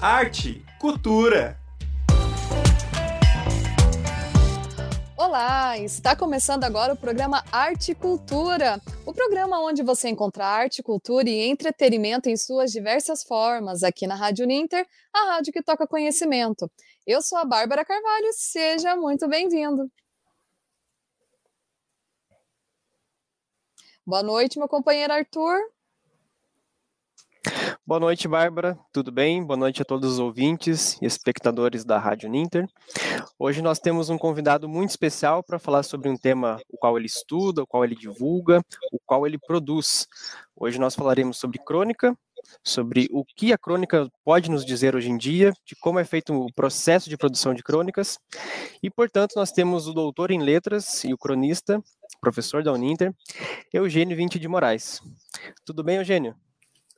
arte, cultura. Olá, está começando agora o programa Arte e Cultura, o programa onde você encontra arte, cultura e entretenimento em suas diversas formas, aqui na Rádio Ninter, a rádio que toca conhecimento. Eu sou a Bárbara Carvalho, seja muito bem-vindo. Boa noite, meu companheiro Arthur. Boa noite, Bárbara. Tudo bem? Boa noite a todos os ouvintes e espectadores da Rádio Ninter. Hoje nós temos um convidado muito especial para falar sobre um tema o qual ele estuda, o qual ele divulga, o qual ele produz. Hoje nós falaremos sobre crônica, sobre o que a crônica pode nos dizer hoje em dia, de como é feito o processo de produção de crônicas. E, portanto, nós temos o doutor em letras e o cronista, professor da Uninter, Eugênio Vinte de Moraes. Tudo bem, Eugênio?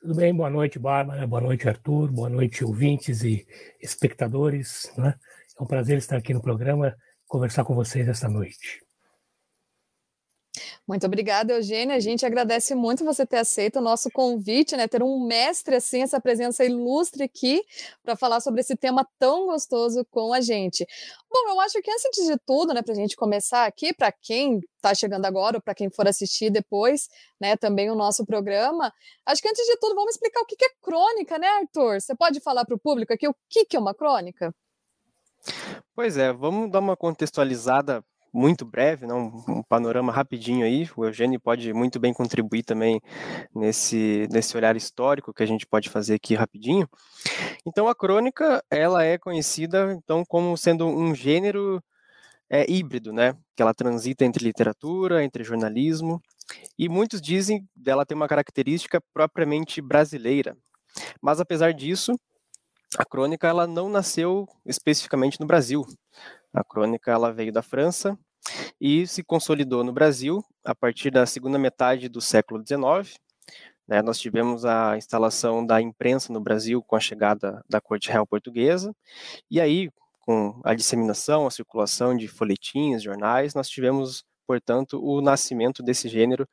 Tudo bem? Boa noite, Bárbara. Boa noite, Arthur. Boa noite, ouvintes e espectadores. Né? É um prazer estar aqui no programa, conversar com vocês esta noite. Muito obrigada, Eugênia. A gente agradece muito você ter aceito o nosso convite, né? Ter um mestre assim, essa presença ilustre aqui para falar sobre esse tema tão gostoso com a gente. Bom, eu acho que antes de tudo, né, para a gente começar aqui, para quem está chegando agora ou para quem for assistir depois, né, também o nosso programa, acho que antes de tudo vamos explicar o que é crônica, né, Arthur? Você pode falar para o público aqui o que é uma crônica? Pois é, vamos dar uma contextualizada muito breve, né, um, um, panorama rapidinho aí. O Eugênio pode muito bem contribuir também nesse, nesse olhar histórico que a gente pode fazer aqui rapidinho. Então, a crônica ela é conhecida então como sendo um gênero é, híbrido, né? Que ela transita entre literatura, entre jornalismo, e muitos dizem dela ter uma característica propriamente brasileira. Mas apesar disso, a crônica ela não nasceu especificamente no Brasil. A crônica ela veio da França e se consolidou no Brasil a partir da segunda metade do século XIX. Né, nós tivemos a instalação da imprensa no Brasil com a chegada da Corte Real Portuguesa, e aí, com a disseminação, a circulação de folhetins, jornais, nós tivemos, portanto, o nascimento desse gênero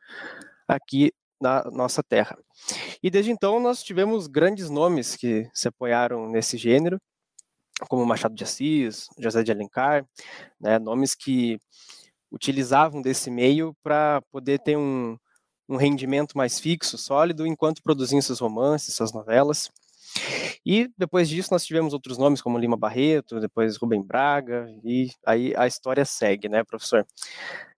aqui na nossa terra. E desde então nós tivemos grandes nomes que se apoiaram nesse gênero, como Machado de Assis, José de Alencar, né, nomes que utilizavam desse meio para poder ter um, um rendimento mais fixo, sólido, enquanto produziam seus romances, suas novelas. E depois disso nós tivemos outros nomes como Lima Barreto, depois Rubem Braga, e aí a história segue, né, professor?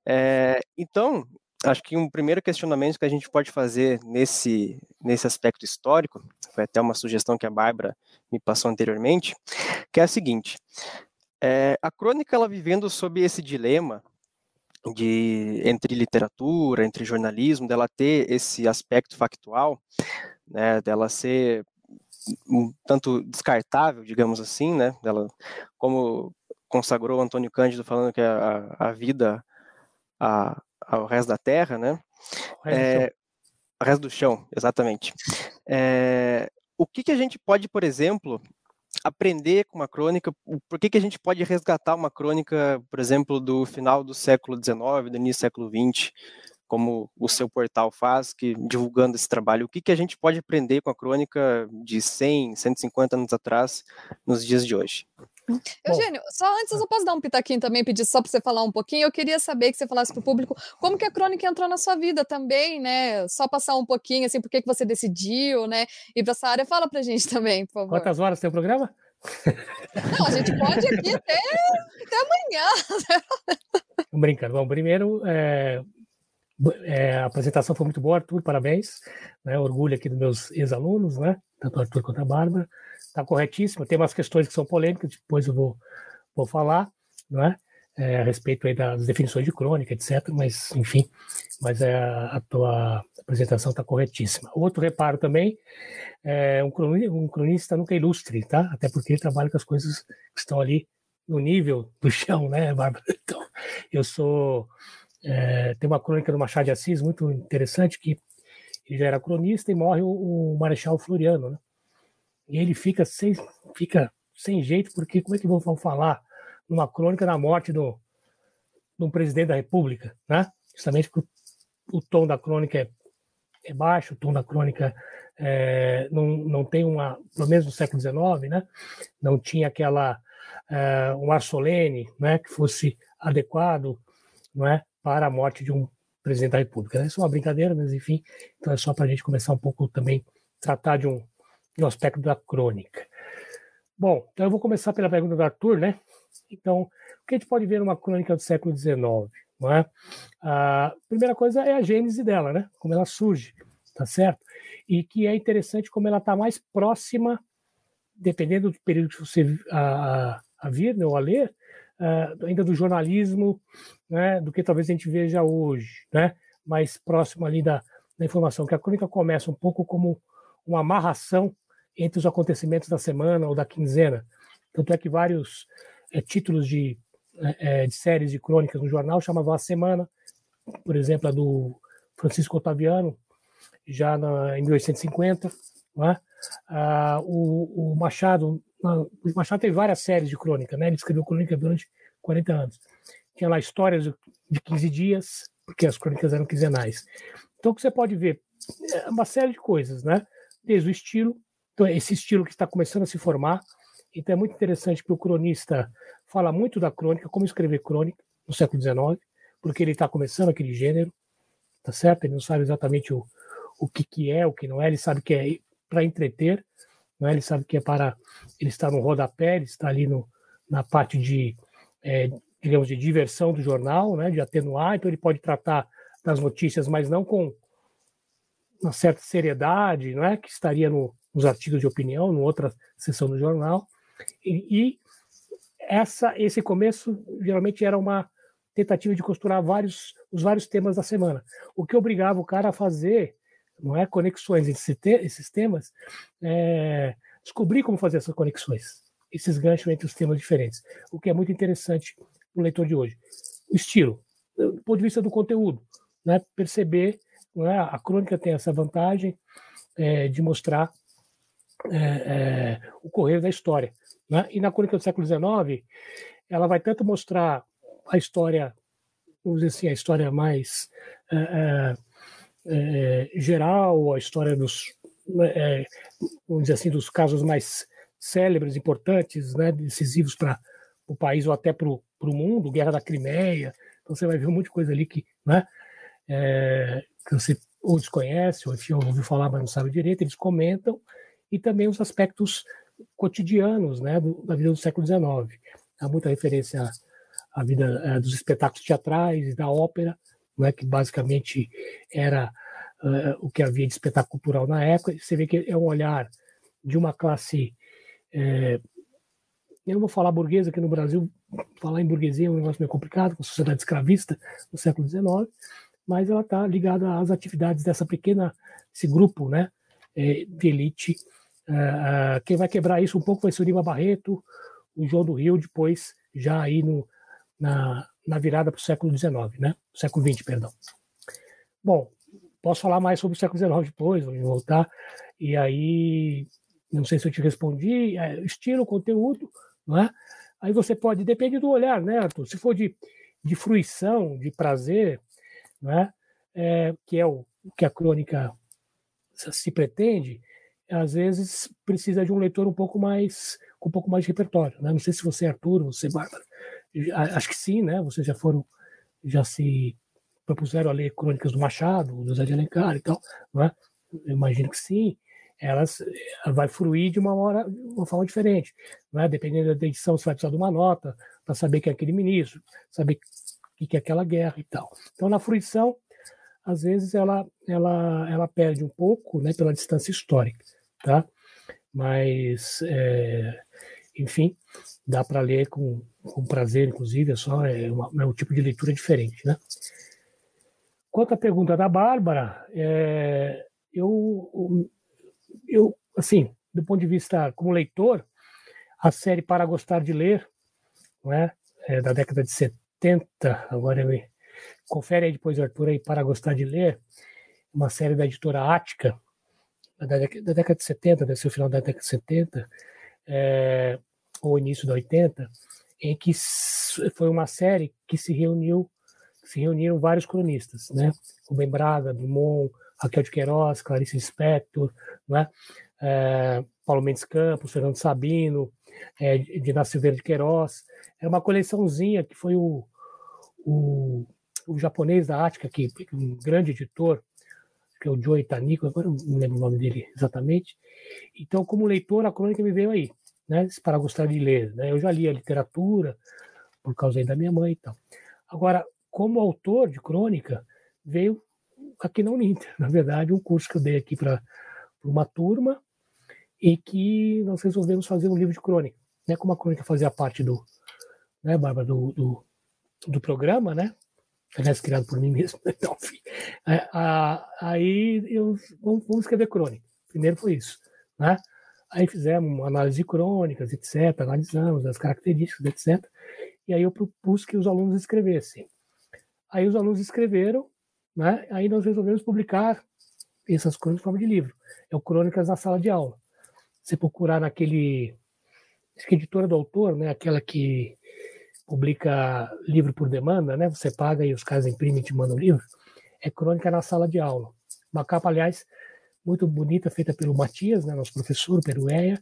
É, então, acho que um primeiro questionamento que a gente pode fazer nesse, nesse aspecto histórico, foi até uma sugestão que a Bárbara me passou anteriormente, que é a seguinte: é, a crônica ela vivendo sob esse dilema de entre literatura, entre jornalismo, dela ter esse aspecto factual, né, dela ser um tanto descartável, digamos assim, né, dela como consagrou Antônio Cândido falando que a, a vida a, ao resto da Terra, né? O resto, é, do, resto do chão, exatamente. É, o que, que a gente pode, por exemplo, aprender com uma crônica? Por que, que a gente pode resgatar uma crônica, por exemplo, do final do século XIX, do início do século XX, como o seu portal faz, que divulgando esse trabalho? O que, que a gente pode aprender com a crônica de 100, 150 anos atrás, nos dias de hoje? Eugênio, só antes eu posso dar um pitaquinho também, pedir só para você falar um pouquinho. Eu queria saber que você falasse para o público como que a crônica entrou na sua vida também, né? Só passar um pouquinho, assim, por que, você decidiu, né? Ir para essa área. Fala para a gente também, por favor. Quantas horas tem o programa? Não, a gente pode aqui até, até amanhã. Brincando. Bom, primeiro, é, é, a apresentação foi muito boa, Arthur, parabéns. Né, orgulho aqui dos meus ex-alunos, né? Tanto o Arthur quanto a Bárbara está corretíssimo. Tem umas questões que são polêmicas, depois eu vou, vou falar, não é? é a respeito aí das definições de crônica, etc. Mas, enfim, mas é, a tua apresentação está corretíssima. Outro reparo também, é, um, cronista, um cronista nunca ilustre, tá? Até porque ele trabalha com as coisas que estão ali no nível do chão, né, Bárbara? Então, eu sou... É, tem uma crônica do Machado de Assis muito interessante que ele já era cronista e morre o, o Marechal Floriano, né? E ele fica sem, fica sem jeito, porque como é que vão falar numa crônica da morte do, um presidente da República, né? Justamente porque o, o tom da crônica é, é, baixo, o tom da crônica é, não, não tem uma, pelo menos no século XIX, né, não tinha aquela é, um ar solene, né, que fosse adequado, não é, para a morte de um presidente da República. É uma brincadeira, mas enfim, então é só para a gente começar um pouco também tratar de um, um aspecto da crônica. Bom, então eu vou começar pela pergunta do Arthur, né? Então, o que a gente pode ver numa crônica do século XIX? Não é? A primeira coisa é a gênese dela, né? Como ela surge, tá certo? E que é interessante como ela está mais próxima, dependendo do período que você a, a vir, né, ou a ler, ainda do jornalismo, né, do que talvez a gente veja hoje, né, mais próximo ali da, da informação, que a crônica começa um pouco como uma amarração entre os acontecimentos da semana ou da quinzena. Tanto é que vários é, títulos de, é, de séries de crônicas no jornal chamavam a semana, por exemplo, a do Francisco Otaviano, já na, em 1850. Não é? ah, o, o, Machado, o Machado teve várias séries de crônica, né? ele escreveu crônica durante 40 anos. Tinha lá histórias de 15 dias, porque as crônicas eram quinzenais. Então, o que você pode ver é uma série de coisas, né? Desde o estilo, então, esse estilo que está começando a se formar. Então, é muito interessante que o cronista fala muito da crônica, como escrever crônica no século XIX, porque ele está começando aquele gênero, tá certo? Ele não sabe exatamente o, o que, que é, o que não é, ele sabe que é para entreter, não é? ele sabe que é para. Ele está no rodapé, ele está ali no, na parte de, é, digamos, de diversão do jornal, né? de atenuar, então ele pode tratar das notícias, mas não com uma certa seriedade, não é? que estaria no, nos artigos de opinião, numa outra seção do jornal. E, e essa, esse começo geralmente era uma tentativa de costurar vários, os vários temas da semana, o que obrigava o cara a fazer não é conexões entre esses temas, é, descobrir como fazer essas conexões, esses ganchos entre os temas diferentes, o que é muito interessante no leitor de hoje. O estilo, do ponto de vista do conteúdo, né, perceber, não é, a crônica tem essa vantagem é, de mostrar é, é, o correr da história. Né? E na crônica do século XIX, ela vai tanto mostrar a história, vamos dizer assim, a história mais é, é, geral, a história dos, né, vamos dizer assim, dos casos mais célebres, importantes, né, decisivos para o país ou até para o mundo, Guerra da Crimeia. Então você vai ver um monte de coisa ali que, né, é, que você ou desconhece, ou enfim, ouviu falar, mas não sabe direito, eles comentam, e também os aspectos cotidianos né, do, da vida do século XIX. Há muita referência à, vida é, dos espetáculos teatrais e da ópera, né, que basicamente era uh, o que havia de espetáculo cultural na época. Você vê que é um olhar de uma classe. É, eu não vou falar burguesa aqui no Brasil, falar em burguesia é um negócio meio complicado, com a sociedade escravista no século XIX, mas ela está ligada às atividades dessa pequena, esse grupo né, de elite. Uh, quem vai quebrar isso um pouco vai ser o Lima Barreto, o João do Rio, depois, já aí no, na, na virada para o século XIX, né? Século XX, perdão. Bom, posso falar mais sobre o século XIX depois, vou voltar. E aí, não sei se eu te respondi, é, estilo, conteúdo, não é? Aí você pode, depende do olhar, né, Arthur? Se for de, de fruição, de prazer, não é? é que é o que a crônica se pretende, às vezes precisa de um leitor um pouco mais com um pouco mais de repertório, né? Não sei se você, Arthur, você, Bárbara, Acho que sim, né? Vocês já foram, já se propuseram a ler crônicas do Machado, do Zé de Alencar e tal, não é? Eu imagino que sim. Elas ela vai fruir de uma, hora, uma forma diferente, não é? Dependendo da edição, você vai precisar de uma nota para saber quem é aquele ministro, saber o que é aquela guerra e tal. Então, na fruição, às vezes ela, ela, ela perde um pouco, né? Pela distância histórica, tá? Mas é, enfim, dá para ler com, com prazer, inclusive, é só é, uma, é um tipo de leitura diferente, né? Quanto à pergunta da Bárbara, é, eu, eu, assim, do ponto de vista como leitor, a série Para Gostar de Ler, não é? é da década de 70, agora eu, confere aí depois, Arthur, aí, Para Gostar de Ler, uma série da editora Ática, da, da década de 70, deve ser o final da década de 70, é, ou início da 80, em que foi uma série que se reuniu, se reuniram vários cronistas, né? Ben Braga, Dumont, Raquel de Queiroz, Clarice Lispector, né? É, Paulo Mendes Campos, Fernando Sabino, é, Dina Silveira de Queiroz. É uma coleçãozinha que foi o, o, o japonês da Ática, que um grande editor, que é o Joe Itanico, agora não lembro o nome dele exatamente. Então, como leitor, a crônica me veio aí, né? Para gostar de ler. Né? Eu já li a literatura, por causa da minha mãe e tal. Agora, como autor de crônica, veio aqui na Uninter, na verdade, um curso que eu dei aqui para uma turma e que nós resolvemos fazer um livro de crônica. Né? Como a crônica fazia parte do, né, Bárbara, do, do, do programa, né? Aliás, criado por mim mesmo. Então, enfim, é, aí eu vamos, vamos, escrever crônica. Primeiro foi isso, né? Aí fizemos uma análise de crônicas, etc. Analisamos as características, etc. E aí eu propus que os alunos escrevessem. Aí os alunos escreveram, né? Aí nós resolvemos publicar essas crônicas em forma de livro. É o Crônicas na Sala de Aula. Você procurar naquele. Acho que editora do autor, né? Aquela que publica livro por demanda, né? Você paga e os caras imprimem e te mandam livro. É Crônica na Sala de Aula. Uma capa, aliás, muito bonita, feita pelo Matias, né, nosso professor, Peruéia,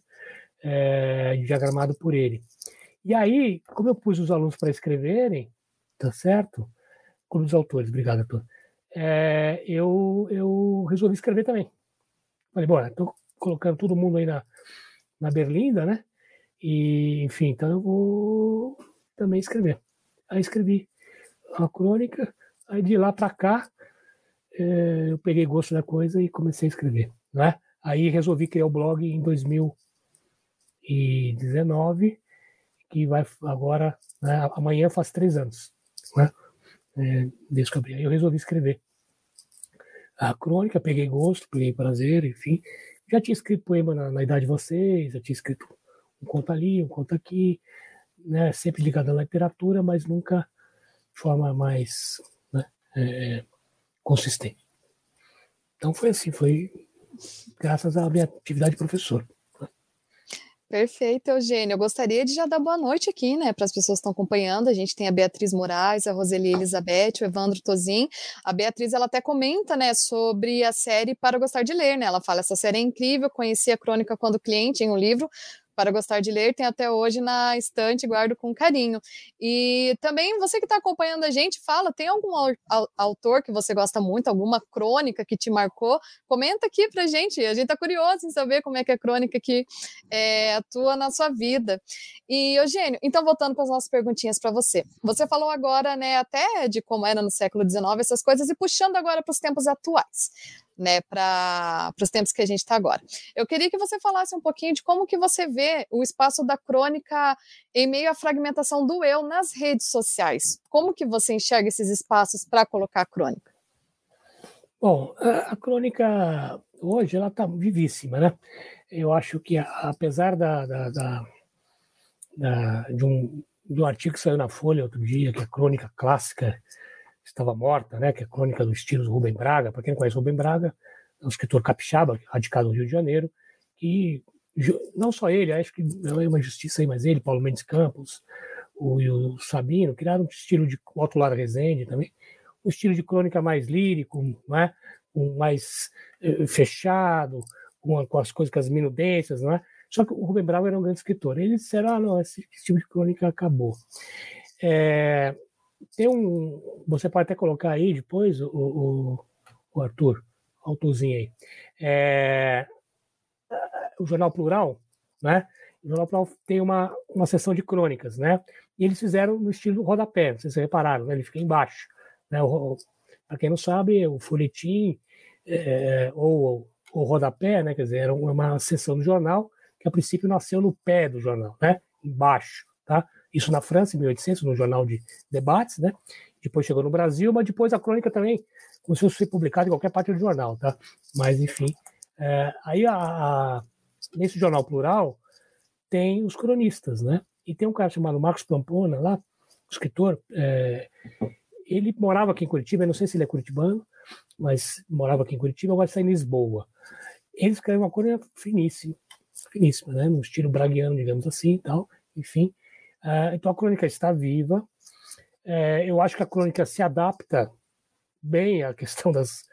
é, diagramado por ele. E aí, como eu pus os alunos para escreverem, tá certo? Como os autores, obrigado, Arthur. É, eu, eu resolvi escrever também. Falei, bom, estou colocando todo mundo aí na, na Berlinda, né? E, enfim, então eu vou também escrever. Aí escrevi a crônica, aí de lá para cá é, eu peguei gosto da coisa e comecei a escrever, né? Aí resolvi criar o blog em 2019, que vai agora, né, amanhã faz três anos, né? É, desde que abri. Aí eu resolvi escrever a crônica, peguei gosto, peguei prazer, enfim. Já tinha escrito poema na, na idade de vocês, já tinha escrito um conto ali, um conto aqui, né, sempre ligado à literatura, mas nunca de forma mais né, é, consistente. Então foi assim, foi graças à minha atividade de professor. Perfeito, Eugênio. Eu gostaria de já dar boa noite aqui, né, para as pessoas que estão acompanhando. A gente tem a Beatriz Moraes, a Roseli Elizabeth, o Evandro Tozin. A Beatriz, ela até comenta, né, sobre a série Para Gostar de Ler, né? Ela fala, essa série é incrível, conheci a crônica quando cliente em um livro, para gostar de ler, tem até hoje na estante, guardo com carinho. E também você que está acompanhando a gente, fala, tem algum autor que você gosta muito, alguma crônica que te marcou? Comenta aqui para gente, a gente está curioso em saber como é que é a crônica que é, atua na sua vida. E, Eugênio, então voltando para as nossas perguntinhas para você. Você falou agora, né, até de como era no século XIX, essas coisas, e puxando agora para os tempos atuais né, para os tempos que a gente está agora. Eu queria que você falasse um pouquinho de como que você vê o espaço da crônica em meio à fragmentação do eu nas redes sociais. Como que você enxerga esses espaços para colocar a crônica? Bom, a, crônica hoje ela está vivíssima, né? Eu acho que apesar da, da, da, da de, um, um artigo que saiu na Folha outro dia, que é a crônica clássica estava morta, né, que é a crônica do estilo Rubem Braga. Para quem não conhece Rubem Braga, é um escritor capixaba, radicado no Rio de Janeiro, que não só ele, acho que não é uma justiça aí, mas ele, Paulo Mendes Campos, o, o Sabino, criaram um estilo de Otto Lara Rezende também, um estilo de crônica mais lírico, não é? um mais eh, fechado, com, com, as coisas, com as minudências, não é? Só que o Rubem Braga era um grande escritor. Eles disseram, ah, não, esse, esse tipo de crônica acabou. É, tem um. Você pode até colocar aí depois, o, o, o Arthur, o autorzinho aí. É, o Jornal Plural, né? O Jornal Plural tem uma, uma sessão de crônicas, né? E eles fizeram no estilo rodapé, vocês repararam, né? ele fica embaixo. Né? Para quem não sabe, o folhetim é, ou o rodapé, né? Quer dizer, era uma sessão do jornal que a princípio nasceu no pé do jornal, né? Embaixo, tá? Isso na França, em 1800, no jornal de debates, né? Depois chegou no Brasil, mas depois a crônica também a ser publicada em qualquer parte do jornal, tá? Mas, enfim. É, aí, a, a, nesse jornal plural, tem os cronistas, né? E tem um cara chamado Marcos Pampona, lá, escritor, é, ele morava aqui em Curitiba, eu não sei se ele é curitibano, mas morava aqui em Curitiba, agora está em Lisboa. Ele escreve uma coisa finíssima, finíssima, né? No estilo braguiano, digamos assim, tal, enfim. Uh, então a crônica está viva. Uh, eu acho que a crônica se adapta bem à questão das,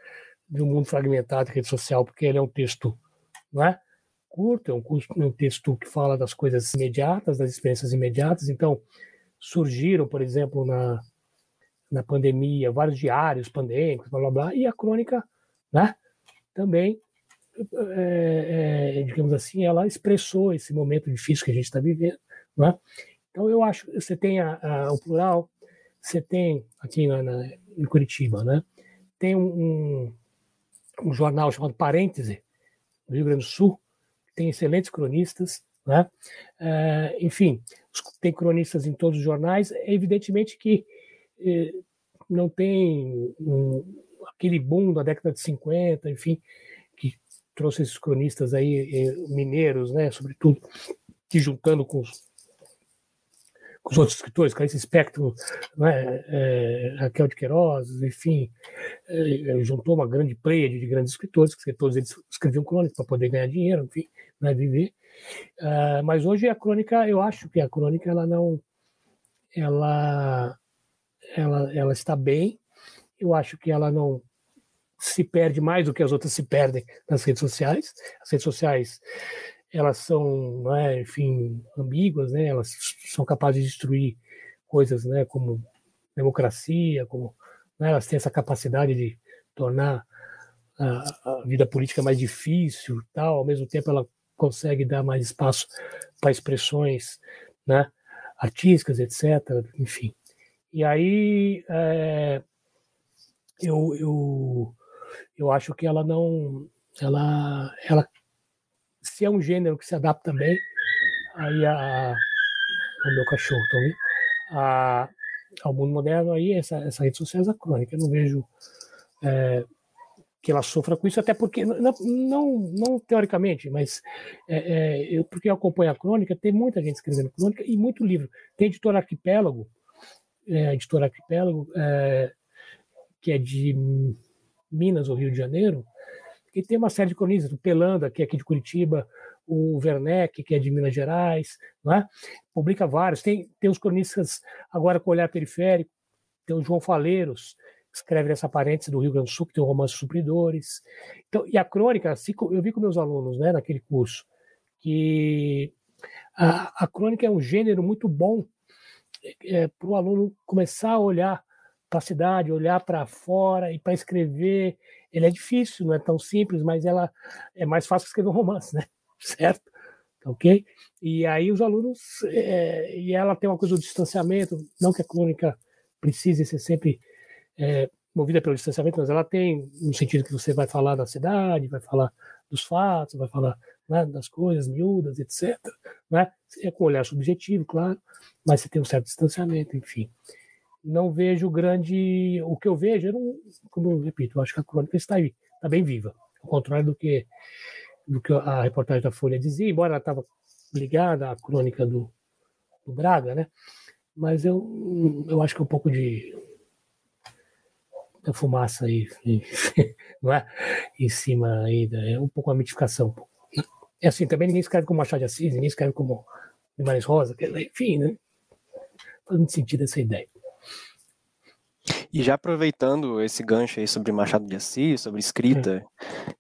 de um mundo fragmentado de rede social, porque ele é um texto, não é? Curto, é um, um texto que fala das coisas imediatas, das experiências imediatas. Então, surgiram, por exemplo, na, na pandemia, vários diários pandêmicos, blá blá blá, e a crônica, né? Também, é, é, digamos assim, ela expressou esse momento difícil que a gente está vivendo, né? Então, eu acho, você tem a, a, o plural, você tem aqui na, na, em Curitiba, né? Tem um, um, um, jornal chamado Parêntese, do Rio Grande do Sul, que tem excelentes cronistas, né? É, enfim, tem cronistas em todos os jornais. É evidentemente que é, não tem um, aquele boom da década de 50, enfim, que trouxe esses cronistas aí, é, mineiros, né? Sobretudo, que juntando com os com os outros escritores, Clarice Spector, né, é, Raquel de Queiroz, enfim, é, juntou uma grande pleia de grandes escritores, que todos eles escreviam crônicas para poder ganhar dinheiro, enfim, né, viver. Uh, mas hoje a crônica, eu acho que a crônica ela não, ela, ela, ela está bem. Eu acho que ela não se perde mais do que as outras se perdem nas redes sociais. As redes sociais elas são, é, enfim, ambíguas, né? Elas são capazes de destruir coisas, né? Como democracia, como né? elas têm essa capacidade de tornar a, a, vida política mais difícil, tal. Ao mesmo tempo, ela consegue dar mais espaço para expressões, né? Artísticas, etc. Enfim. E aí é, eu, eu eu acho que ela não ela ela se é um gênero que se adapta bem, aí a, o meu cachorro, a, ao mundo moderno, aí essa, essa rede social é crônica. Eu não vejo é, que ela sofra com isso, até porque, não, não, não teoricamente, mas é, é, eu, porque eu acompanho a crônica, tem muita gente escrevendo crônica e muito livro. Tem a editora Arquipélago, é, a editora Arquipélago, é, que é de Minas ou Rio de Janeiro, e tem uma série de cronistas, o Pelanda, que é aqui de Curitiba, o Werneck, que é de Minas Gerais, é? publica vários. Tem, tem os cronistas agora com olhar periférico, tem o João Faleiros, que escreve nessa parêntese do Rio Grande do Sul, que tem o Romance Supridores. Então, e a crônica, assim, eu vi com meus alunos né, naquele curso, que a, a crônica é um gênero muito bom é, para o aluno começar a olhar para a cidade, olhar para fora e para escrever ele é difícil, não é tão simples, mas ela é mais fácil escrever um romance, né? Certo? Tá ok? E aí os alunos, é, e ela tem uma coisa do distanciamento, não que a crônica precise ser sempre é, movida pelo distanciamento, mas ela tem no sentido que você vai falar da cidade, vai falar dos fatos, vai falar né, das coisas miúdas, etc. Né? É com olhar subjetivo, claro, mas você tem um certo distanciamento, enfim não vejo grande. O que eu vejo, eu não, como eu repito, eu acho que a crônica está aí, está bem viva, ao contrário do que, do que a reportagem da Folha dizia, embora ela estava ligada à crônica do, do Braga, né? Mas eu, eu acho que é um pouco de da fumaça aí, não é? Em cima aí, é um pouco uma mitificação. É assim, também ninguém escreve como Machado de Assis, ninguém escreve como Guimarães Rosa, enfim, né? Faz muito sentido essa ideia. E já aproveitando esse gancho aí sobre Machado de Assis, sobre escrita,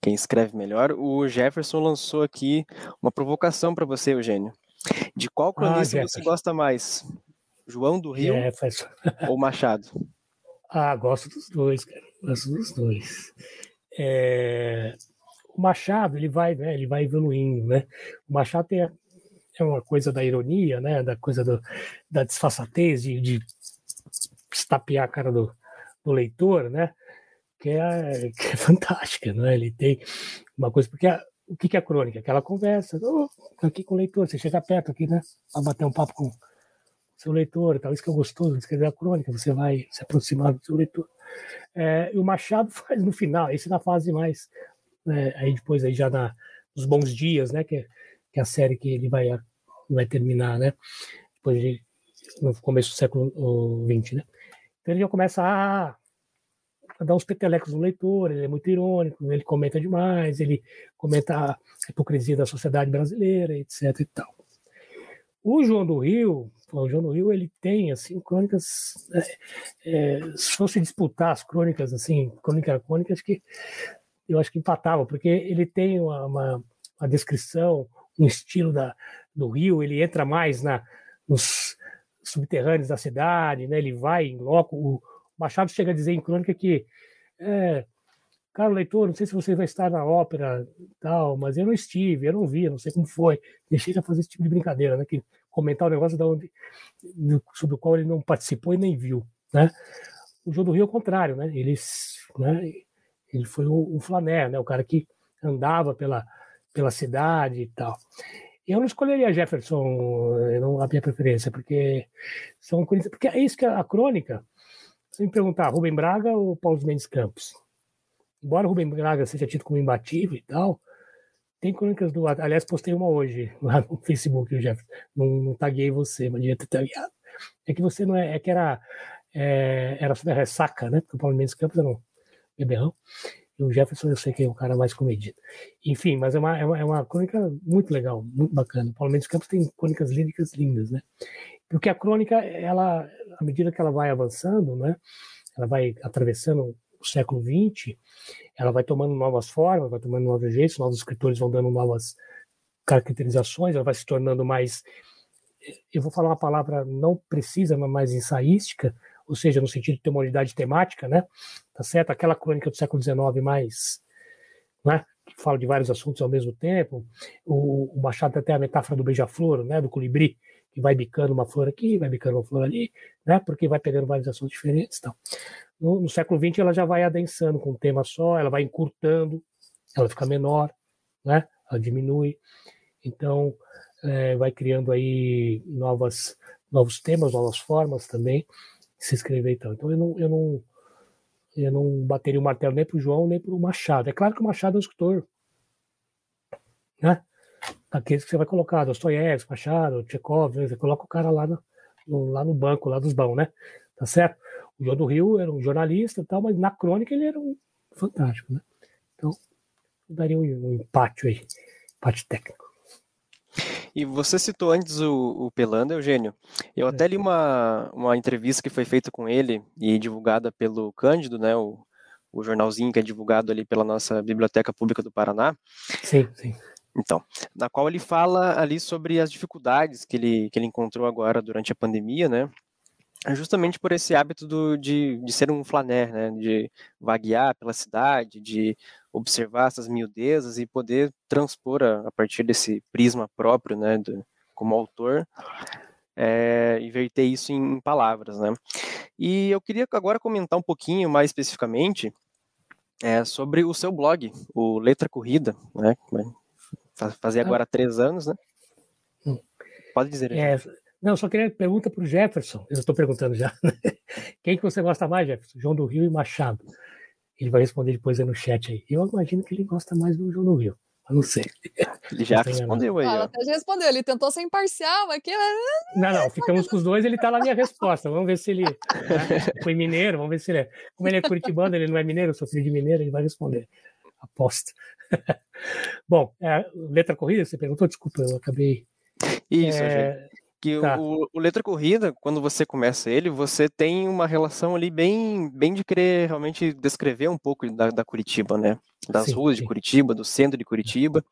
quem escreve melhor, o Jefferson lançou aqui uma provocação para você, Eugênio. De qual ah, cronista ah, você gosta mais? João do Rio Jefferson. ou Machado? Ah, gosto dos dois, cara. Gosto dos dois. É... O Machado, ele vai, né, ele vai evoluindo, né? O Machado tem é uma coisa da ironia, né? Da coisa do, da disfarçatez, de, de estapear a cara do, do leitor, né? Que é, que é fantástica, né? Ele tem uma coisa, porque a, o que, que é a crônica? Aquela conversa, oh, aqui com o leitor, você chega perto aqui, né? Para bater um papo com seu leitor, tal. Isso que é gostoso escrever a crônica, você vai se aproximar do seu leitor. É, e o Machado faz no final, esse na fase mais, né, aí depois aí já na, nos bons dias, né? Que, que é a série que ele vai, vai terminar, né? Depois de, no começo do século XX, né? Então ele já começa a, dar uns petelecos no leitor, ele é muito irônico, ele comenta demais, ele comenta a hipocrisia da sociedade brasileira, etc. E tal. O João do Rio, o João do Rio ele tem assim crônicas é, é, se fosse disputar as crônicas assim crônica crônica acho que eu acho que empatava porque ele tem uma, uma, uma descrição um estilo da, do Rio ele entra mais na nos subterrâneos da cidade né ele vai em loco o Machado chega a dizer em crônica que é, Caro leitor, não sei se você vai estar na ópera tal, mas eu não estive, eu não vi, eu não sei como foi. Deixei de fazer esse tipo de brincadeira, né? Que comentar o um negócio da onde, sobre o qual ele não participou e nem viu, né? O João do Rio é o contrário, né? Ele, né? ele foi um, um flané, né? O cara que andava pela, pela cidade e tal. Eu não escolheria Jefferson, não a minha preferência, porque são porque é isso que a, a crônica. Se me perguntar, Rubem Braga ou Paulo Mendes Campos? embora Rubem Braga seja tido como imbatível e tal, tem crônicas do. Aliás, postei uma hoje lá no Facebook, Jeff. Não, não taguei você, mas devia ter tagueado. É que você não é. É que era. É, era sobre a ressaca, né? Porque o Paulo Mendes Campos era um beberrão. E o Jefferson eu sei que é o cara mais comedido. Enfim, mas é uma, é uma, é uma crônica muito legal, muito bacana. O Paulo Mendes Campos tem crônicas líricas lindas, né? Porque a crônica, ela, à medida que ela vai avançando, né? Ela vai atravessando o século XX, ela vai tomando novas formas, vai tomando novos jeitos, novos escritores vão dando novas caracterizações, ela vai se tornando mais, eu vou falar uma palavra não precisa, mas mais ensaística, ou seja, no sentido de ter uma unidade temática, né? Tá certo? Aquela crônica do século XIX mais, né? Que fala de vários assuntos ao mesmo tempo. O, o Machado até a metáfora do beija-flor, né? Do colibri, que vai bicando uma flor aqui, vai bicando uma flor ali, né? Porque vai pegando vários assuntos diferentes, então. No, no século XX ela já vai adensando com um tema só, ela vai encurtando, ela fica menor, né? Ela diminui. Então é, vai criando aí novas novos temas, novas formas também se escrever então. Então eu não eu não eu não bateria o martelo nem para o João nem para o Machado. É claro que o Machado é um escritor, né? Aqueles que você vai colocar, Dostoiévski, Machado, Tchekov, né? você coloca o cara lá no, lá no banco, lá dos bons, né? Tá certo? O João do Rio era um jornalista e tal, mas na crônica ele era um fantástico, né? Então, daria um, um empate aí, empate técnico. E você citou antes o, o Pelanda, Eugênio. Eu até li uma, uma entrevista que foi feita com ele e divulgada pelo Cândido, né? O, o jornalzinho que é divulgado ali pela nossa Biblioteca Pública do Paraná. Sim, sim. Então, na qual ele fala ali sobre as dificuldades que ele, que ele encontrou agora durante a pandemia, né? Justamente por esse hábito do, de, de ser um flaner, né, de vaguear pela cidade, de observar essas miudezas e poder transpor a, a partir desse prisma próprio, né, do, como autor, é, e verter isso em, em palavras, né. E eu queria agora comentar um pouquinho mais especificamente é, sobre o seu blog, o Letra Corrida, né, fazer ah. agora três anos, né. Hum. Pode dizer. É, não, só queria pergunta para o Jefferson. Eu estou perguntando já. Né? Quem que você gosta mais, Jefferson? João do Rio e Machado. Ele vai responder depois aí no chat aí. Eu imagino que ele gosta mais do João do Rio. Eu não sei. Ele já respondeu aí. Ela já respondeu, ele tentou ser imparcial aqui. Mas... Não, não, ficamos com os dois, ele está na minha resposta. Vamos ver se ele né, foi mineiro, vamos ver se ele é. Como ele é curitibano, ele não é mineiro, eu sou filho de mineiro, ele vai responder. Aposta. Bom, é, letra corrida, você perguntou? Desculpa, eu acabei. Isso, é, que tá. o, o, Letra Corrida, quando você começa ele, você tem uma relação ali bem, bem de querer realmente descrever um pouco da, da Curitiba, né? Das sim, ruas sim. de Curitiba, do centro de Curitiba.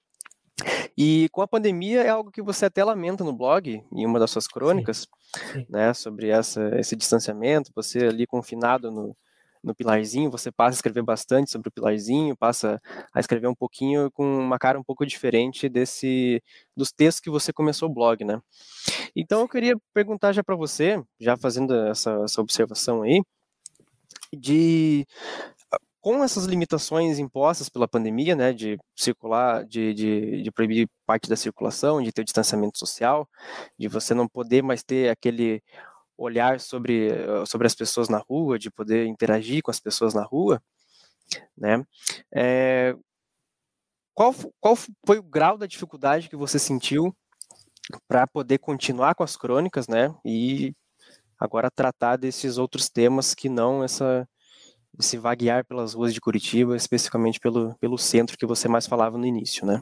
E com a pandemia é algo que você até lamenta no blog, em uma das suas crônicas, sim, né? Sobre essa, esse distanciamento, você ali confinado no, no Pilarzinho, você passa a escrever bastante sobre o Pilarzinho, passa a escrever um pouquinho com uma cara um pouco diferente desse dos textos que você começou o blog, né? Então eu queria perguntar já para você, já fazendo essa, essa observação aí, de com essas limitações impostas pela pandemia, né, de circular, de, de, de, proibir parte da circulação, de ter o distanciamento social, de você não poder mais ter aquele olhar sobre, eh, sobre as pessoas na rua, de poder interagir com as pessoas na rua, né? É, qual, qual foi o grau da dificuldade que você sentiu para poder continuar com as crônicas, né? E agora tratar desses outros temas que não essa esse vaguear pelas ruas de Curitiba, especificamente pelo, pelo centro que você mais falava no início, né?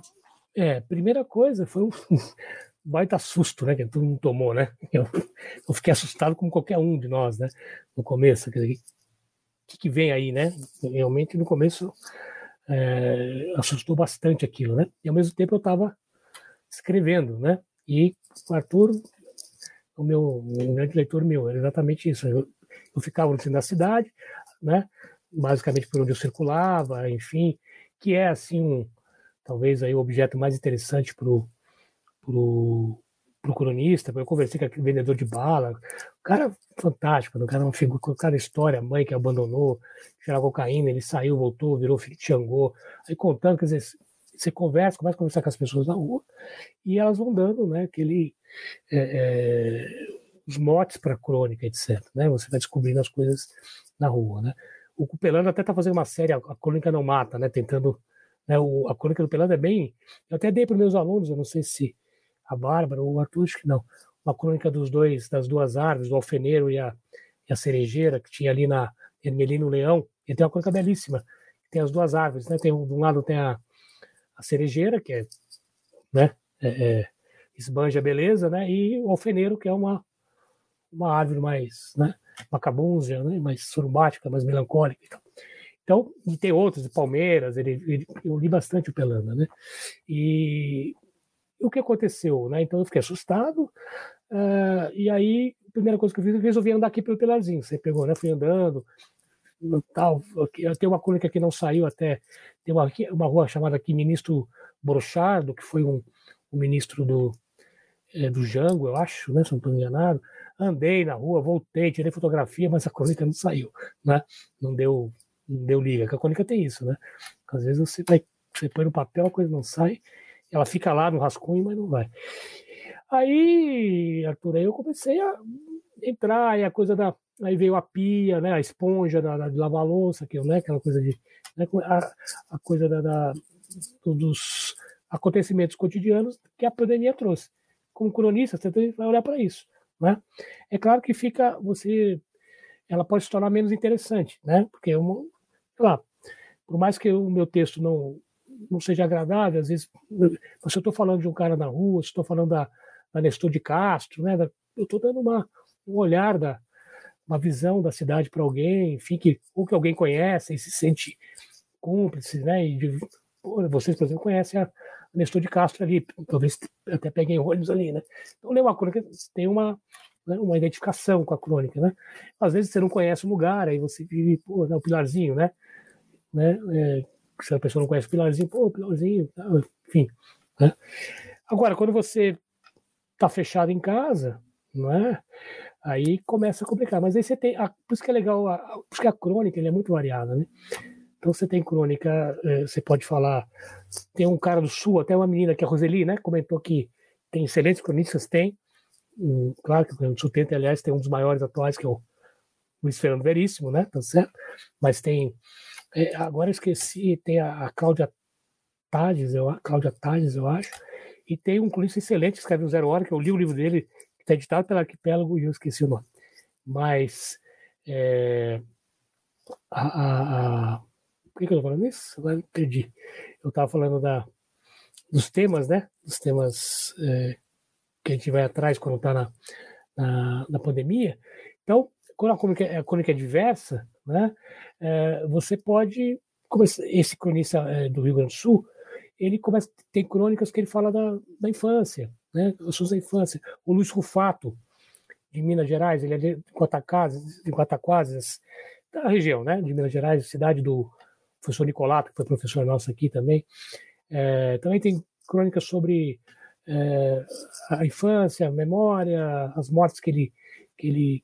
É, primeira coisa foi um, baita susto, né? Que todo mundo tomou, né? Eu, eu fiquei assustado como qualquer um de nós, né? No começo, o que, que vem aí, né? Realmente no começo é, assustou bastante aquilo, né? E ao mesmo tempo eu estava escrevendo, né? E o Arthur, o meu um grande leitor meu, era exatamente isso. Eu, eu ficava no centro da cidade, né? Basicamente por onde eu circulava, enfim, que é assim um talvez aí o objeto mais interessante para o pro, pro cronista, eu conversei com aquele vendedor de bala, o cara fantástico, o cara é uma figura, cada história, a mãe que abandonou, cheirava cocaína, ele saiu, voltou, virou filho de Xangô, aí contando, quer dizer, você conversa, começa a conversar com as pessoas na rua, e elas vão dando, né, aquele, é, é, os motes para crônica, etc, né, você vai descobrindo as coisas na rua, né. O Cupelano até está fazendo uma série, a Crônica Não Mata, né, tentando, né, o, a Crônica do Pelano é bem, eu até dei para meus alunos, eu não sei se a Bárbara ou o Arthur, acho que não, uma crônica dos dois, das duas árvores, do alfeneiro e a, e a cerejeira, que tinha ali na Ermelino Leão, e tem uma crônica belíssima, tem as duas árvores, né? Tem, de um lado tem a, a cerejeira, que é, né, é, é, esbanja a beleza, né? E o alfeneiro, que é uma, uma árvore mais, né? Macabúnzia, né? mais surumbática, mais melancólica. Então e tem outros, de Palmeiras, ele, ele, eu li bastante o Pelanda, né? E o que aconteceu, né? Então eu fiquei assustado, uh, e aí a primeira coisa que eu fiz, eu resolvi andar aqui pelo Pilarzinho. Você pegou, né? Fui andando, tal. Tem uma crônica que não saiu até. Tem uma, uma rua chamada aqui Ministro Brochardo, que foi um, um ministro do, é, do Jango, eu acho, né? Se não estou enganado. Andei na rua, voltei, tirei fotografia, mas a crônica não saiu, né? Não deu, não deu liga. Porque a crônica tem isso, né? Às vezes você vai, você põe no papel, a coisa não sai, ela fica lá no rascunho, mas não vai. Aí, Arthur, aí eu comecei a entrar, e a coisa da. Aí veio a pia, né, a esponja da, da de lavar louça, que, né, aquela coisa de. Né, a, a, coisa da, da, dos acontecimentos cotidianos que a pandemia trouxe. Como cronista, você tem que olhar para isso. Né? É claro que fica. você Ela pode se tornar menos interessante, né? Porque, uma, sei lá, por mais que o meu texto não não seja agradável, às vezes, se eu estou falando de um cara na rua, se estou falando da, da Nestor de Castro, né, da, eu estou dando uma, um olhar, da, uma visão da cidade para alguém, enfim, que, ou que alguém conhece e se sente cúmplice, né, e de, vocês, por exemplo, conhecem a Nestor de Castro ali, talvez até peguem ônibus ali, né, então ler uma crônica tem uma, né, uma identificação com a crônica, né, às vezes você não conhece o lugar, aí você vive, pô, né, o Pilarzinho, né, né, é, se a pessoa não conhece o Pilarzinho, pô, Pilarzinho, tá, enfim. Né? Agora, quando você está fechado em casa, não é? Aí começa a complicar. Mas aí você tem. A, por isso que é legal, a, a crônica é muito variada, né? Então você tem crônica, é, você pode falar. Tem um cara do sul, até uma menina que é a Roseli, né? Comentou que tem excelentes cronistas, tem. Um, claro que o Sul tem, aliás, tem um dos maiores atuais, que é o Luiz Fernando Veríssimo, né? Tá certo? Mas tem é, agora eu esqueci, tem a, a Cláudia Tades, eu, Cláudia Tades, eu acho, e tem um cronista excelente que escreve o Zero Hora, que eu li o livro dele, que está editado pela Arquipélago, e eu esqueci o nome. Mas é, a, a, a, por que, que eu estou falando isso? Agora perdi. Eu estava falando da, dos temas, né? Dos temas é, que a gente vai atrás quando está na, na, na, pandemia. Então, quando a crônica, a crônica é diversa, né? É, você pode, como esse cronista é, do Rio Grande do Sul, ele começa tem crônicas que ele fala da, da infância, né? Da infância. O Luiz Rufato de Minas Gerais, ele é de de Guataquazes, da região, né? De Minas Gerais, cidade do professor Nicolato, que foi professor nosso aqui também. É, também tem crônicas sobre é, a infância, a memória, as mortes que ele que ele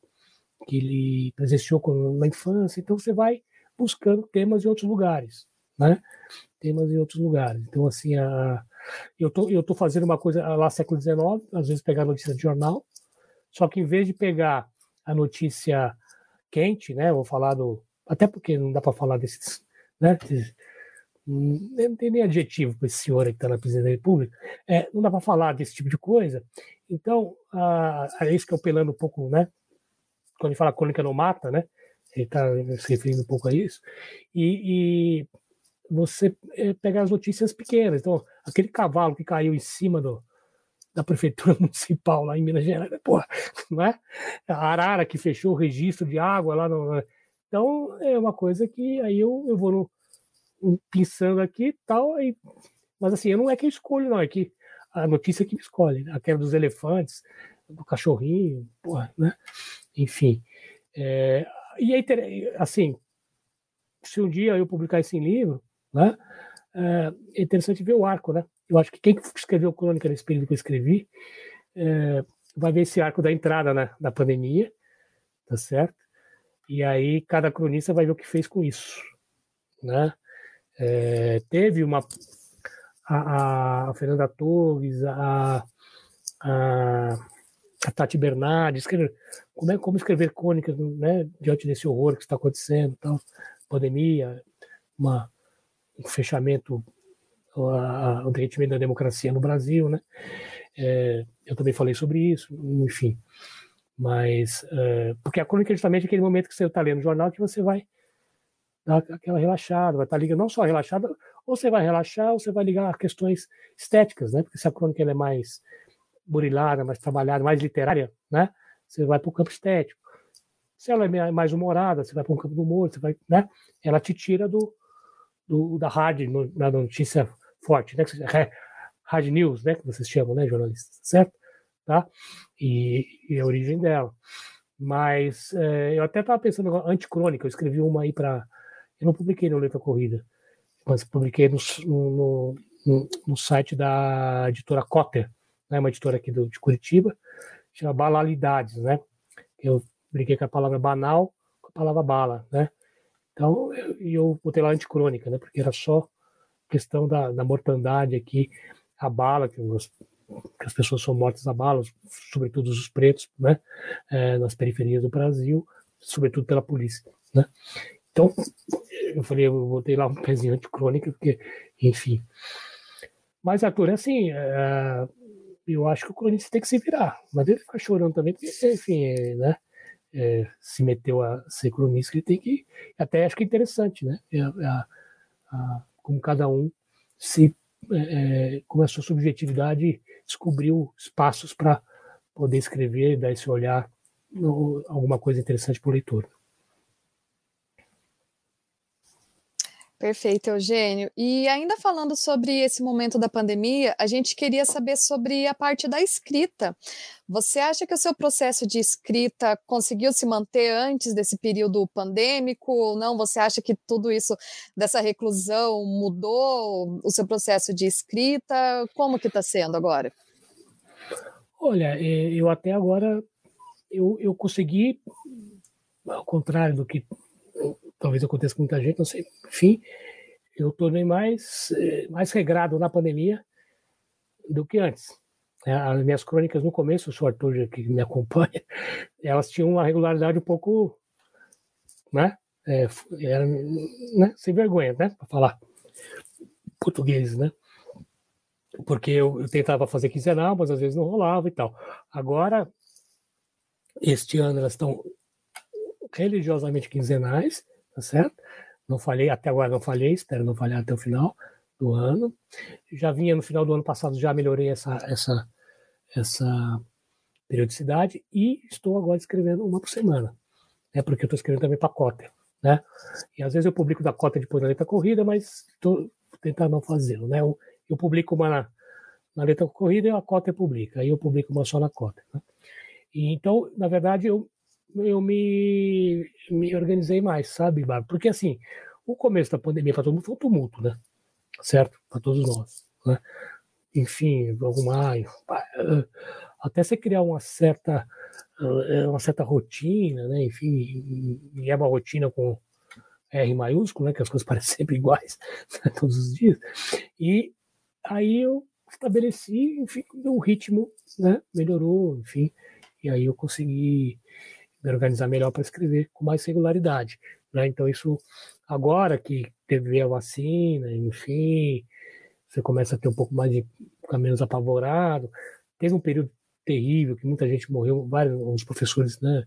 que ele presenciou na infância. Então você vai buscando temas em outros lugares, né? Temas em outros lugares. Então assim, a, eu tô eu tô fazendo uma coisa lá século XIX, às vezes pegar notícia de jornal, só que em vez de pegar a notícia quente, né? Vou falar do até porque não dá para falar desses, né? não tem nem adjetivo para esse senhor que está na presidência da República, é, não dá para falar desse tipo de coisa. Então, a, é isso que eu pelando um pouco, né? Quando ele fala crônica não mata, né? Ele está se referindo um pouco a isso. E, e você é, pegar as notícias pequenas. Então, aquele cavalo que caiu em cima do, da prefeitura municipal lá em Minas Gerais, porra, não é? A Arara que fechou o registro de água lá no. Então é uma coisa que aí eu, eu vou no, pensando aqui e tal, mas assim, eu não é que eu escolho, não, é que a notícia que me escolhe, né? aquela dos elefantes, do cachorrinho, porra, né? Enfim. É, e aí, assim, se um dia eu publicar esse livro, né? É, é interessante ver o arco, né? Eu acho que quem escreveu Crônica nesse período que eu escrevi é, vai ver esse arco da entrada né, da pandemia, tá certo? E aí cada cronista vai ver o que fez com isso, né? É, teve uma a, a, Fernanda Torres, a, a Tati Bernardi, escrever, como, é, como escrever crônicas né, diante desse horror que está acontecendo, tal, pandemia, uma, um fechamento o derretimento da democracia no Brasil, né? É, eu também falei sobre isso, enfim. Mas, é, porque a crônica é justamente aquele momento que você está lendo o jornal que você vai dar aquela relaxada, vai estar tá ligando não só relaxada, ou você vai relaxar, ou você vai ligar a questões estéticas, né? Porque se a crônica é mais burilada, mais trabalhada, mais literária, né? Você vai para o campo estético. Se ela é mais humorada, você vai para um campo do humor, você vai, né? Ela te tira do, do da rádio, da notícia forte, né? Hard news, né? Que vocês chamam, né, jornalistas, certo? Tá? E, e a origem dela. Mas é, eu até estava pensando anticrônica, eu escrevi uma aí para. Eu não publiquei no Letra Corrida, mas publiquei no, no, no, no site da editora Cotter, né, uma editora aqui do, de Curitiba, chama Balalidades, né? Eu brinquei com a palavra banal com a palavra bala, né? Então, eu, eu botei lá anticrônica, né? Porque era só questão da, da mortandade aqui, a bala, que, os, que, as pessoas são mortas a bala, sobretudo os pretos, né, é, nas periferias do Brasil, sobretudo pela polícia, né. Então, eu falei, eu botei lá um pezinho anticrônica, porque, enfim. Mas, Arthur, é assim, é, eu acho que o cronista tem que se virar, mas ele fica chorando também, porque, enfim, é, né, é, se meteu a ser cronista, ele tem que, até acho que é interessante, né, é, a, como cada um se é, é, com a sua subjetividade descobriu espaços para poder escrever, dar esse olhar, alguma coisa interessante para o leitor. Perfeito, Eugênio. E ainda falando sobre esse momento da pandemia, a gente queria saber sobre a parte da escrita. Você acha que o seu processo de escrita conseguiu se manter antes desse período pandêmico ou não? Você acha que tudo isso dessa reclusão mudou o seu processo de escrita? Como que está sendo agora? Olha, é, eu até agora eu, eu consegui, ao contrário do que talvez aconteça com muita gente, não sei. Enfim, eu tornei mais, eh, mais regrado na pandemia do que antes. É, as minhas crônicas no começo, o Arthur que me acompanha, elas tinham uma regularidade um pouco, né, é, era, né sem vergonha, né, para falar português, né, porque eu, eu, tentava fazer quinzenal, mas às vezes não rolava e tal. Agora, este ano elas estão religiosamente quinzenais, tá certo? Não falhei, até agora não falhei, espero não falhar até o final do ano. Já vinha no final do ano passado, já melhorei essa, essa, essa periodicidade e estou agora escrevendo uma por semana, né? Porque eu estou escrevendo também para cota, né? E às vezes eu publico da cota depois da letra corrida, mas estou tentando não fazê-lo, né? Eu, eu, publico uma na, na letra corrida e a cota publica, aí eu publico uma só na cota. Né? E então, na verdade, eu eu me, me organizei mais, sabe, Bárbara? Porque assim, o começo da pandemia para todo mundo foi um tumulto, né? Certo? Para todos nós. Né? Enfim, arrumar, até você criar uma certa uma certa rotina, né? Enfim, e é uma rotina com R maiúsculo, né? Que as coisas parecem sempre iguais né? todos os dias. E aí eu estabeleci, enfim, o ritmo, né? Melhorou, enfim, e aí eu consegui me organizar melhor para escrever com mais regularidade. Né? Então, isso agora que teve a vacina, enfim, você começa a ter um pouco mais de ficar menos apavorado. Teve um período terrível que muita gente morreu, vários os professores né,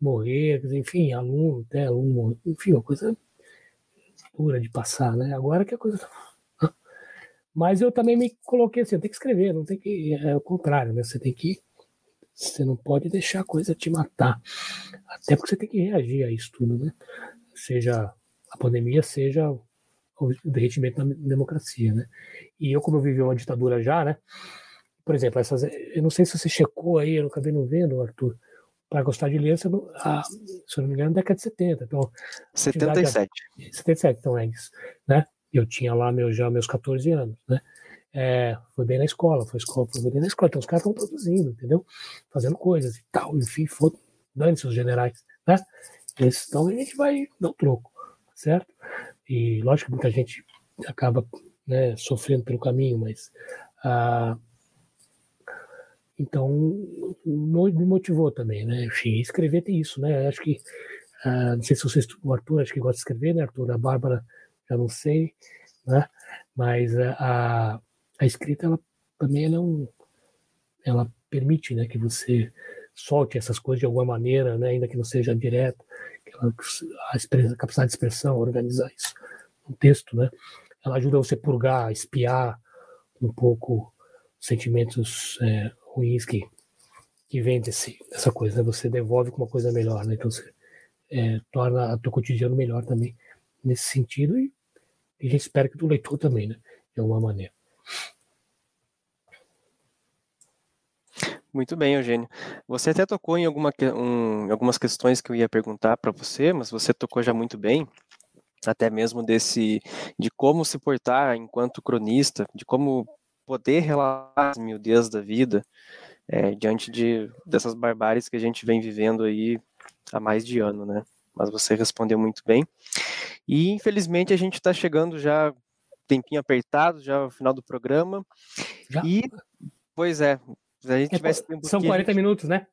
morreram, enfim, aluno, até aluno, enfim, uma coisa dura de passar, né? Agora que a coisa. Mas eu também me coloquei assim, tem que escrever, não tem que. É o contrário, né? Você tem que. Você não pode deixar a coisa te matar. Até porque você tem que reagir a isso tudo, né? Seja a pandemia, seja o derretimento da democracia, né? E eu, como eu vivi uma ditadura já, né? Por exemplo, essas, eu não sei se você checou aí, eu acabei não vendo, Arthur, para gostar de ler, não, a, se eu não me engano, década de 70. Então, 77. 77, então é isso, né? Eu tinha lá meu, já meus 14 anos, né? É, foi bem na escola, foi, escola, foi bem na escola. Então os caras estão produzindo, entendeu? Fazendo coisas e tal, enfim, dane-se os generais, né? Então a gente vai dar um troco, certo? E lógico que muita gente acaba né, sofrendo pelo caminho, mas ah, então me motivou também, né? Enfim, escrever tem isso, né? Acho que ah, não sei se vocês, o Arthur acho que gosta de escrever, né? Arthur, a Bárbara já não sei, né? Mas a, a escrita ela também ela, é um, ela permite, né, que você solte essas coisas de alguma maneira, né, ainda que não seja direto, a, a capacidade de expressão, organizar isso um texto, né? Ela ajuda você a purgar, espiar um pouco sentimentos é, ruins que, que vem desse, dessa coisa, né? Você devolve com uma coisa melhor, né? Então você é, torna o teu cotidiano melhor também nesse sentido e, e a gente espera que do leitor também, né? De alguma maneira. Muito bem, Eugênio. Você até tocou em alguma, um, algumas questões que eu ia perguntar para você, mas você tocou já muito bem, até mesmo desse de como se portar enquanto cronista, de como poder relatar as miudezas da vida é, diante de dessas barbáries que a gente vem vivendo aí há mais de ano, né? Mas você respondeu muito bem. E infelizmente a gente está chegando já tempinho apertado, já ao final do programa. Já? E pois é, se a gente é, tivesse tempo São 40 gente... minutos, né?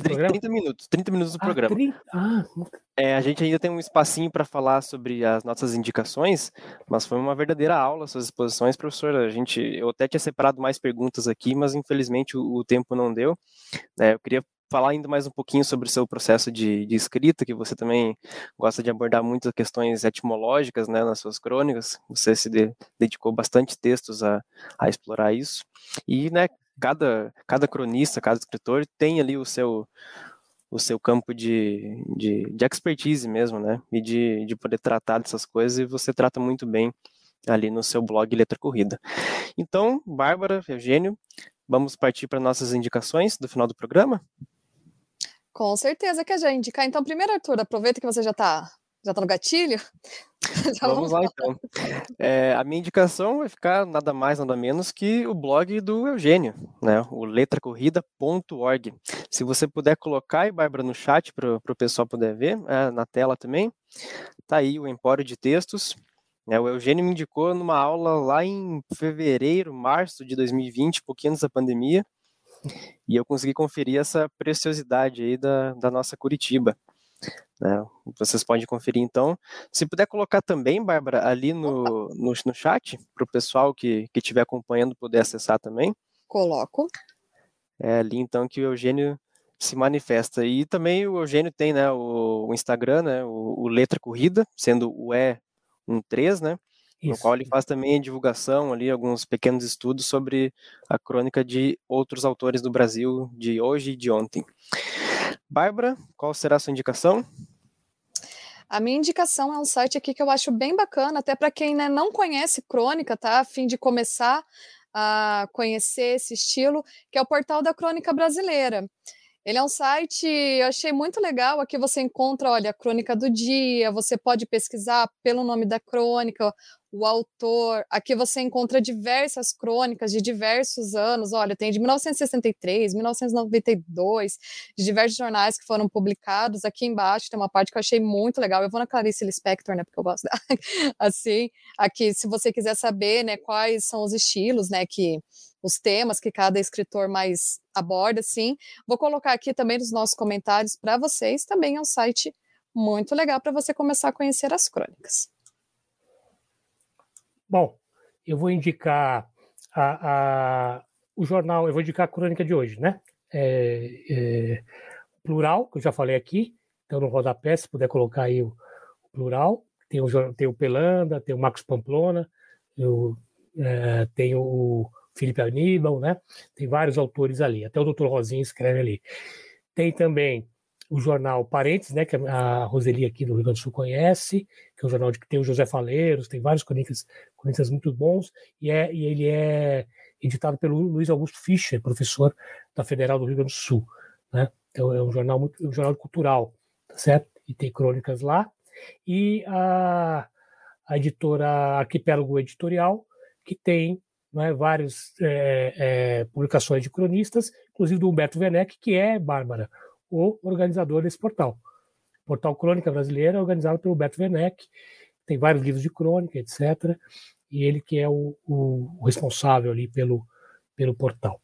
30 minutos, 30 minutos do ah, programa. 30... Ah. É, a gente ainda tem um espacinho para falar sobre as nossas indicações, mas foi uma verdadeira aula suas exposições, professor. A gente, eu até tinha separado mais perguntas aqui, mas infelizmente o, o tempo não deu. É, eu queria falar ainda mais um pouquinho sobre o seu processo de, de, escrita, que você também gosta de abordar muitas questões etimológicas né, nas suas crônicas. Você se de, dedicou bastante textos a, a explorar isso. E né, cada, cada cronista, cada escritor tem ali o seu o seu campo de, de, de expertise mesmo, né? E de, de poder tratar dessas coisas, e você trata muito bem ali no seu blog Letra Corrida. Então, Bárbara, Eugênio, vamos partir para nossas indicações do final do programa? Com certeza que a gente indicar. Então, primeiro, Arthur, aproveita que você já está já tá no gatilho. vamos, vamos lá, então. É, a minha indicação vai ficar nada mais, nada menos que o blog do Eugênio, né? o letracorrida.org. Se você puder colocar aí, Bárbara, no chat para o pessoal poder ver, é, na tela também, tá aí o Empório de Textos. É, o Eugênio me indicou numa aula lá em fevereiro, março de 2020, pouquinho antes da pandemia, e eu consegui conferir essa preciosidade aí da, da nossa Curitiba. Né? Vocês podem conferir então. Se puder colocar também, Bárbara, ali no, no, no chat, para o pessoal que estiver acompanhando poder acessar também. Coloco. É ali então que o Eugênio se manifesta. E também o Eugênio tem né, o, o Instagram, né, o, o, Letra Corrida, sendo o E13, né? Isso. No qual ele faz também a divulgação ali, alguns pequenos estudos sobre a crônica de outros autores do Brasil de hoje e de ontem. Bárbara, qual será a sua indicação? A minha indicação é um site aqui que eu acho bem bacana, até para quem né, não conhece crônica, tá? A fim de começar a conhecer esse estilo, que é o Portal da Crônica Brasileira. Ele é um site, eu achei muito legal. Aqui você encontra, olha, a crônica do dia, você pode pesquisar pelo nome da crônica, o autor. Aqui você encontra diversas crônicas de diversos anos. Olha, tem de 1963, 1992, de diversos jornais que foram publicados. Aqui embaixo tem uma parte que eu achei muito legal. Eu vou na Clarice Lispector, né, porque eu gosto da... assim. Aqui, se você quiser saber, né, quais são os estilos, né, que os temas que cada escritor mais aborda, sim. Vou colocar aqui também nos nossos comentários para vocês. Também é um site muito legal para você começar a conhecer as crônicas. Bom, eu vou indicar a, a, o jornal, eu vou indicar a crônica de hoje, né? É, é, plural, que eu já falei aqui, então no rodapé, se puder colocar aí o, o plural, tem o, tem o Pelanda, tem o Marcos Pamplona, eu é, tem o Felipe Aníbal, né? Tem vários autores ali, até o Dr. Rosinho escreve ali. Tem também o jornal Parentes, né, que a Roseli aqui do Rio Grande do Sul conhece, que é um jornal de que tem o José Faleiros, tem vários cronistas, cronistas muito bons, e, é, e ele é editado pelo Luiz Augusto Fischer, professor da Federal do Rio Grande do Sul, né? Então é um jornal muito, um jornal cultural, tá certo? E tem crônicas lá. E a, a editora Arquipélago Editorial, que tem né, várias é, é, publicações de cronistas, inclusive do Humberto Werneck, que é, Bárbara, o organizador desse portal. O portal Crônica Brasileira é organizado pelo Humberto Werneck, tem vários livros de crônica, etc. E ele que é o, o, o responsável ali pelo, pelo portal.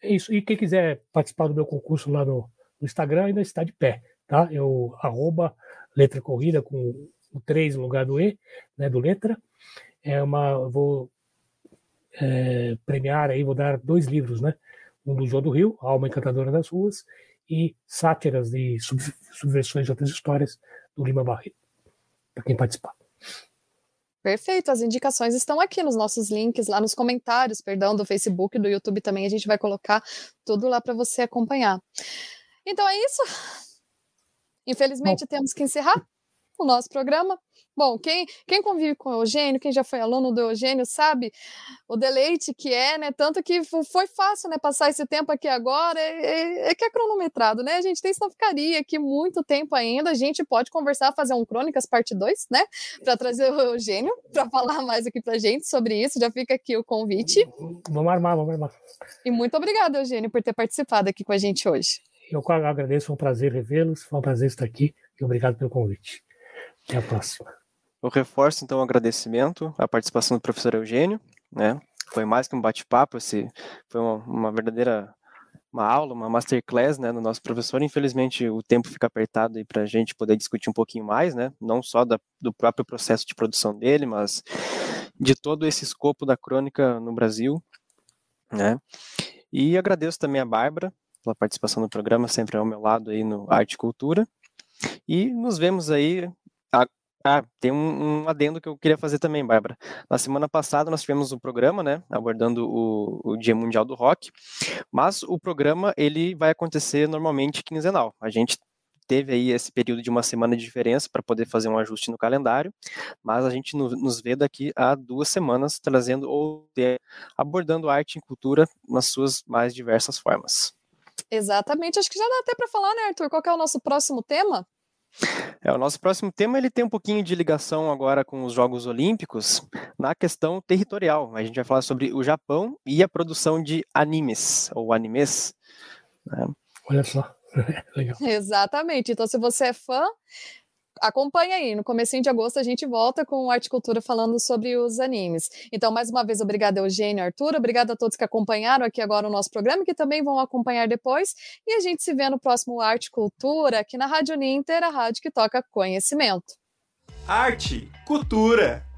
É isso. E quem quiser participar do meu concurso lá no, no Instagram ainda está de pé, tá? Eu arroba letra corrida com o 3 no lugar do E, né, do letra. É uma, vou é, premiar aí, vou dar dois livros, né? Um do João do Rio, Alma Encantadora das Ruas, e sátiras de sub, subversões de outras histórias do Lima Barreto, para quem participar. Perfeito, as indicações estão aqui nos nossos links, lá nos comentários, perdão, do Facebook, do YouTube também, a gente vai colocar tudo lá para você acompanhar. Então é isso. Infelizmente Bom. temos que encerrar o nosso programa. Bom, quem, quem convive com o Eugênio, quem já foi aluno do Eugênio, sabe o deleite que é, né? Tanto que foi fácil, né? Passar esse tempo aqui agora, é, é, é que é cronometrado, né? A gente tem, ficaria aqui muito tempo ainda. A gente pode conversar, fazer um Crônicas parte 2, né? Para trazer o Eugênio, para falar mais aqui pra gente sobre isso. Já fica aqui o convite. Vamos armar, vamos armar. E muito obrigada, Eugênio, por ter participado aqui com a gente hoje. Eu agradeço, foi um prazer revê-los, foi um prazer estar aqui e obrigado pelo convite. Até a próxima. Eu reforço então o agradecimento à participação do professor Eugênio, né? Foi mais que um bate-papo, foi uma, uma, verdadeira uma aula, uma masterclass, né, do nosso professor. Infelizmente o tempo fica apertado aí para a gente poder discutir um pouquinho mais, né? Não só da, do próprio processo de produção dele, mas de todo esse escopo da crônica no Brasil, né? E agradeço também a Bárbara pela participação no programa, sempre ao meu lado aí no Arte e Cultura. E nos vemos aí ah, tem um, um, adendo que eu queria fazer também, Bárbara. Na semana passada nós tivemos um programa, né, abordando o, o, Dia Mundial do Rock, mas o programa ele vai acontecer normalmente quinzenal. A gente teve aí esse período de uma semana de diferença para poder fazer um ajuste no calendário, mas a gente no, nos vê daqui a duas semanas trazendo ou abordando arte e cultura nas suas mais diversas formas. Exatamente, acho que já dá até para falar, né, Arthur? Qual é o nosso próximo tema? É, o nosso próximo tema ele tem um pouquinho de ligação agora com os Jogos Olímpicos na questão territorial. A gente vai falar sobre o Japão e a produção de animes ou animes. Né? Olha só, legal. Exatamente. Então, se você é fã, acompanha aí. No comecinho de agosto a gente volta com Arte Cultura falando sobre os animes. Então, mais uma vez, obrigada, Eugênio Arthur. Obrigada a todos que acompanharam aqui agora o nosso programa, que também vão acompanhar depois. E a gente se vê no próximo Arte Cultura, aqui na Rádio Ninter, a rádio que toca conhecimento. Arte, cultura.